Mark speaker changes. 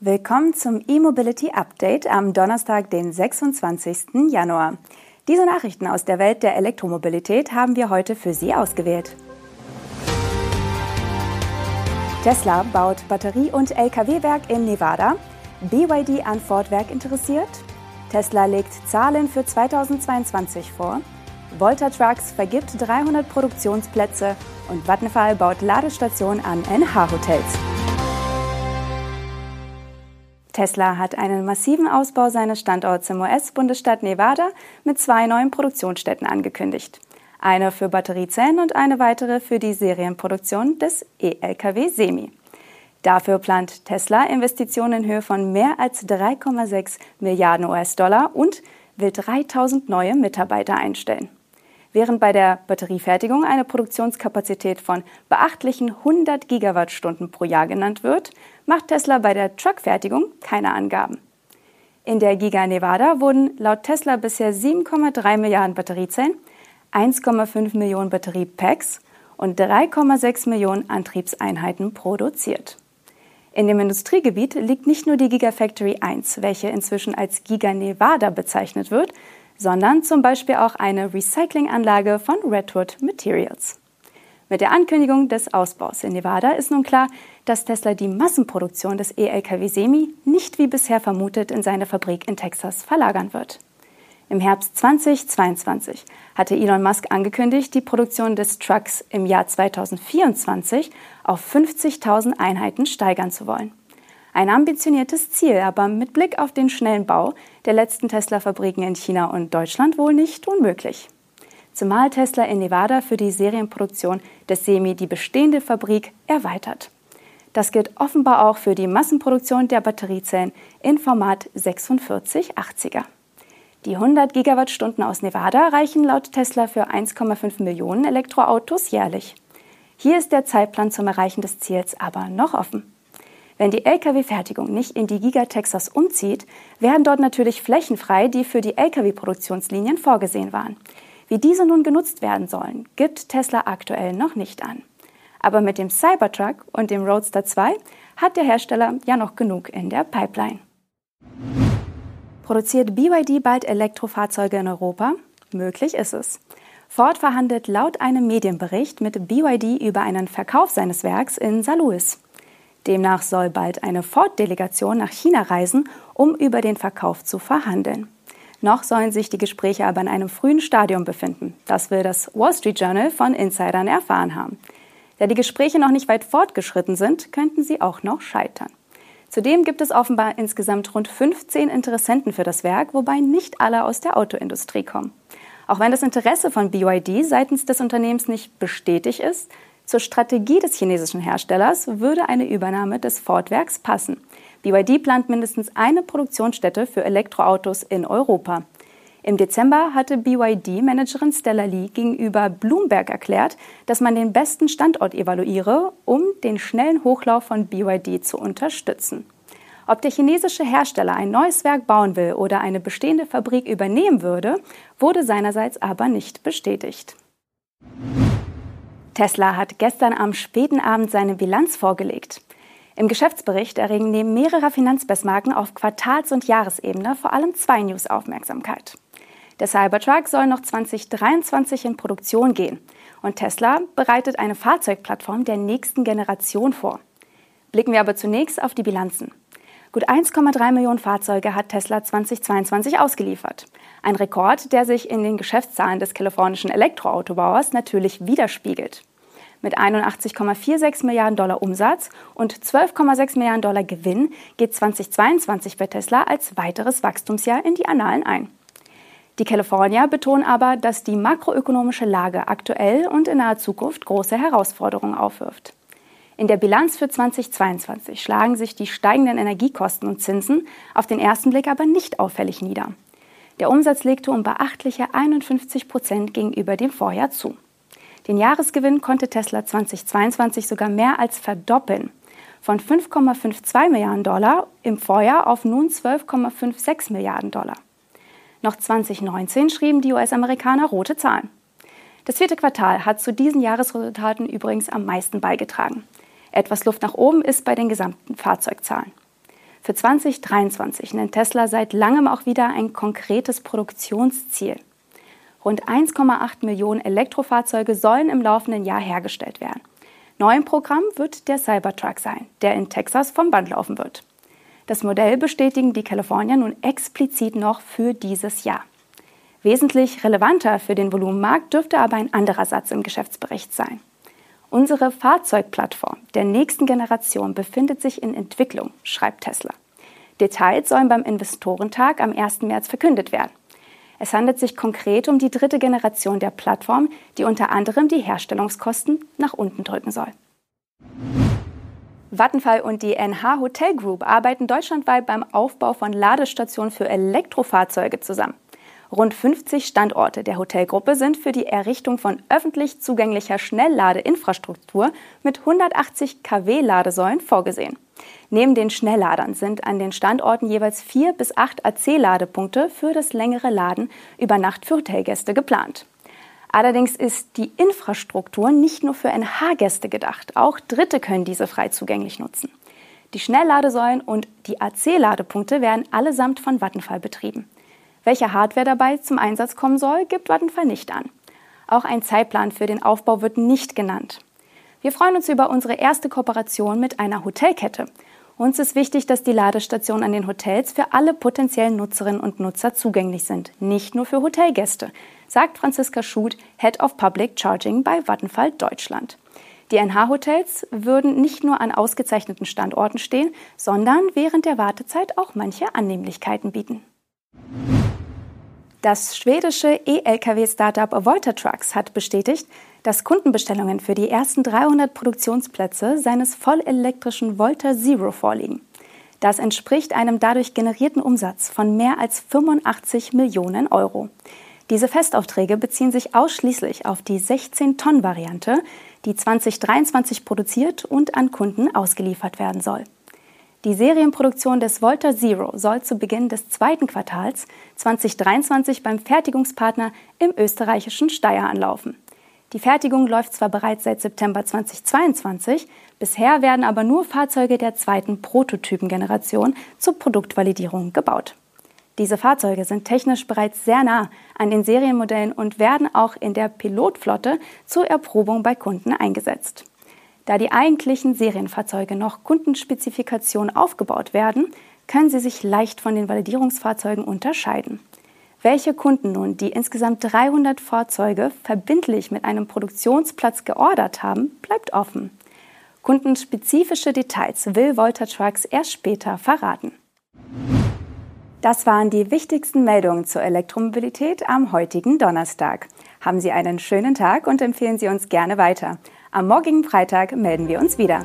Speaker 1: Willkommen zum E-Mobility Update am Donnerstag, den 26. Januar. Diese Nachrichten aus der Welt der Elektromobilität haben wir heute für Sie ausgewählt. Tesla baut Batterie- und Lkw-Werk in Nevada. BYD an Ford-Werk interessiert. Tesla legt Zahlen für 2022 vor. Volta Trucks vergibt 300 Produktionsplätze und Vattenfall baut Ladestation an NH-Hotels. Tesla hat einen massiven Ausbau seines Standorts im US-Bundesstaat Nevada mit zwei neuen Produktionsstätten angekündigt. Eine für Batteriezellen und eine weitere für die Serienproduktion des E-Lkw Semi. Dafür plant Tesla Investitionen in Höhe von mehr als 3,6 Milliarden US-Dollar und will 3000 neue Mitarbeiter einstellen. Während bei der Batteriefertigung eine Produktionskapazität von beachtlichen 100 Gigawattstunden pro Jahr genannt wird, macht Tesla bei der Truckfertigung keine Angaben. In der Giga Nevada wurden laut Tesla bisher 7,3 Milliarden Batteriezellen, 1,5 Millionen Batteriepacks und 3,6 Millionen Antriebseinheiten produziert. In dem Industriegebiet liegt nicht nur die Gigafactory 1, welche inzwischen als Giga Nevada bezeichnet wird, sondern zum Beispiel auch eine Recyclinganlage von Redwood Materials. Mit der Ankündigung des Ausbaus in Nevada ist nun klar, dass Tesla die Massenproduktion des E-Lkw Semi nicht wie bisher vermutet in seine Fabrik in Texas verlagern wird. Im Herbst 2022 hatte Elon Musk angekündigt, die Produktion des Trucks im Jahr 2024 auf 50.000 Einheiten steigern zu wollen. Ein ambitioniertes Ziel, aber mit Blick auf den schnellen Bau der letzten Tesla-Fabriken in China und Deutschland wohl nicht unmöglich. Zumal Tesla in Nevada für die Serienproduktion des Semi die bestehende Fabrik erweitert. Das gilt offenbar auch für die Massenproduktion der Batteriezellen in Format 4680er. Die 100 Gigawattstunden aus Nevada reichen laut Tesla für 1,5 Millionen Elektroautos jährlich. Hier ist der Zeitplan zum Erreichen des Ziels aber noch offen. Wenn die Lkw-Fertigung nicht in die Giga Texas umzieht, werden dort natürlich Flächen frei, die für die Lkw-Produktionslinien vorgesehen waren. Wie diese nun genutzt werden sollen, gibt Tesla aktuell noch nicht an. Aber mit dem Cybertruck und dem Roadster 2 hat der Hersteller ja noch genug in der Pipeline. Produziert BYD bald Elektrofahrzeuge in Europa? Möglich ist es. Ford verhandelt laut einem Medienbericht mit BYD über einen Verkauf seines Werks in St. Demnach soll bald eine Ford-Delegation nach China reisen, um über den Verkauf zu verhandeln. Noch sollen sich die Gespräche aber in einem frühen Stadium befinden. Das will das Wall Street Journal von Insidern erfahren haben. Da die Gespräche noch nicht weit fortgeschritten sind, könnten sie auch noch scheitern. Zudem gibt es offenbar insgesamt rund 15 Interessenten für das Werk, wobei nicht alle aus der Autoindustrie kommen. Auch wenn das Interesse von BYD seitens des Unternehmens nicht bestätigt ist, zur Strategie des chinesischen Herstellers würde eine Übernahme des Ford-Werks passen. BYD plant mindestens eine Produktionsstätte für Elektroautos in Europa. Im Dezember hatte BYD-Managerin Stella Lee gegenüber Bloomberg erklärt, dass man den besten Standort evaluiere, um den schnellen Hochlauf von BYD zu unterstützen. Ob der chinesische Hersteller ein neues Werk bauen will oder eine bestehende Fabrik übernehmen würde, wurde seinerseits aber nicht bestätigt. Tesla hat gestern am späten Abend seine Bilanz vorgelegt. Im Geschäftsbericht erregen neben mehrerer Finanzbestmarken auf Quartals- und Jahresebene vor allem zwei News Aufmerksamkeit. Der Cybertruck soll noch 2023 in Produktion gehen und Tesla bereitet eine Fahrzeugplattform der nächsten Generation vor. Blicken wir aber zunächst auf die Bilanzen. Gut 1,3 Millionen Fahrzeuge hat Tesla 2022 ausgeliefert. Ein Rekord, der sich in den Geschäftszahlen des kalifornischen Elektroautobauers natürlich widerspiegelt. Mit 81,46 Milliarden Dollar Umsatz und 12,6 Milliarden Dollar Gewinn geht 2022 bei Tesla als weiteres Wachstumsjahr in die Annalen ein. Die Kalifornier betonen aber, dass die makroökonomische Lage aktuell und in naher Zukunft große Herausforderungen aufwirft. In der Bilanz für 2022 schlagen sich die steigenden Energiekosten und Zinsen auf den ersten Blick aber nicht auffällig nieder. Der Umsatz legte um beachtliche 51 Prozent gegenüber dem Vorjahr zu. Den Jahresgewinn konnte Tesla 2022 sogar mehr als verdoppeln. Von 5,52 Milliarden Dollar im Vorjahr auf nun 12,56 Milliarden Dollar. Noch 2019 schrieben die US-Amerikaner rote Zahlen. Das vierte Quartal hat zu diesen Jahresresultaten übrigens am meisten beigetragen. Etwas Luft nach oben ist bei den gesamten Fahrzeugzahlen. Für 2023 nennt Tesla seit langem auch wieder ein konkretes Produktionsziel. Rund 1,8 Millionen Elektrofahrzeuge sollen im laufenden Jahr hergestellt werden. Neu im Programm wird der Cybertruck sein, der in Texas vom Band laufen wird. Das Modell bestätigen die Kalifornier nun explizit noch für dieses Jahr. Wesentlich relevanter für den Volumenmarkt dürfte aber ein anderer Satz im Geschäftsbericht sein. Unsere Fahrzeugplattform der nächsten Generation befindet sich in Entwicklung, schreibt Tesla. Details sollen beim Investorentag am 1. März verkündet werden. Es handelt sich konkret um die dritte Generation der Plattform, die unter anderem die Herstellungskosten nach unten drücken soll. Vattenfall und die NH Hotel Group arbeiten deutschlandweit beim Aufbau von Ladestationen für Elektrofahrzeuge zusammen. Rund 50 Standorte der Hotelgruppe sind für die Errichtung von öffentlich zugänglicher Schnellladeinfrastruktur mit 180 kW Ladesäulen vorgesehen. Neben den Schnellladern sind an den Standorten jeweils vier bis acht AC-Ladepunkte für das längere Laden über Nacht für Hotelgäste geplant. Allerdings ist die Infrastruktur nicht nur für NH-Gäste gedacht, auch Dritte können diese frei zugänglich nutzen. Die Schnellladesäulen und die AC-Ladepunkte werden allesamt von Vattenfall betrieben. Welche Hardware dabei zum Einsatz kommen soll, gibt Vattenfall nicht an. Auch ein Zeitplan für den Aufbau wird nicht genannt. Wir freuen uns über unsere erste Kooperation mit einer Hotelkette. Uns ist wichtig, dass die Ladestationen an den Hotels für alle potenziellen Nutzerinnen und Nutzer zugänglich sind, nicht nur für Hotelgäste, sagt Franziska Schut, Head of Public Charging bei Vattenfall Deutschland. Die NH-Hotels würden nicht nur an ausgezeichneten Standorten stehen, sondern während der Wartezeit auch manche Annehmlichkeiten bieten. Das schwedische E-Lkw-Startup Volta Trucks hat bestätigt, dass Kundenbestellungen für die ersten 300 Produktionsplätze seines vollelektrischen Volta Zero vorliegen. Das entspricht einem dadurch generierten Umsatz von mehr als 85 Millionen Euro. Diese Festaufträge beziehen sich ausschließlich auf die 16-Tonnen-Variante, die 2023 produziert und an Kunden ausgeliefert werden soll. Die Serienproduktion des Volta Zero soll zu Beginn des zweiten Quartals 2023 beim Fertigungspartner im österreichischen Steyr anlaufen. Die Fertigung läuft zwar bereits seit September 2022, bisher werden aber nur Fahrzeuge der zweiten Prototypengeneration zur Produktvalidierung gebaut. Diese Fahrzeuge sind technisch bereits sehr nah an den Serienmodellen und werden auch in der Pilotflotte zur Erprobung bei Kunden eingesetzt. Da die eigentlichen Serienfahrzeuge noch Kundenspezifikation aufgebaut werden, können sie sich leicht von den Validierungsfahrzeugen unterscheiden. Welche Kunden nun die insgesamt 300 Fahrzeuge verbindlich mit einem Produktionsplatz geordert haben, bleibt offen. Kundenspezifische Details will Volta Trucks erst später verraten. Das waren die wichtigsten Meldungen zur Elektromobilität am heutigen Donnerstag. Haben Sie einen schönen Tag und empfehlen Sie uns gerne weiter. Am morgigen Freitag melden wir uns wieder.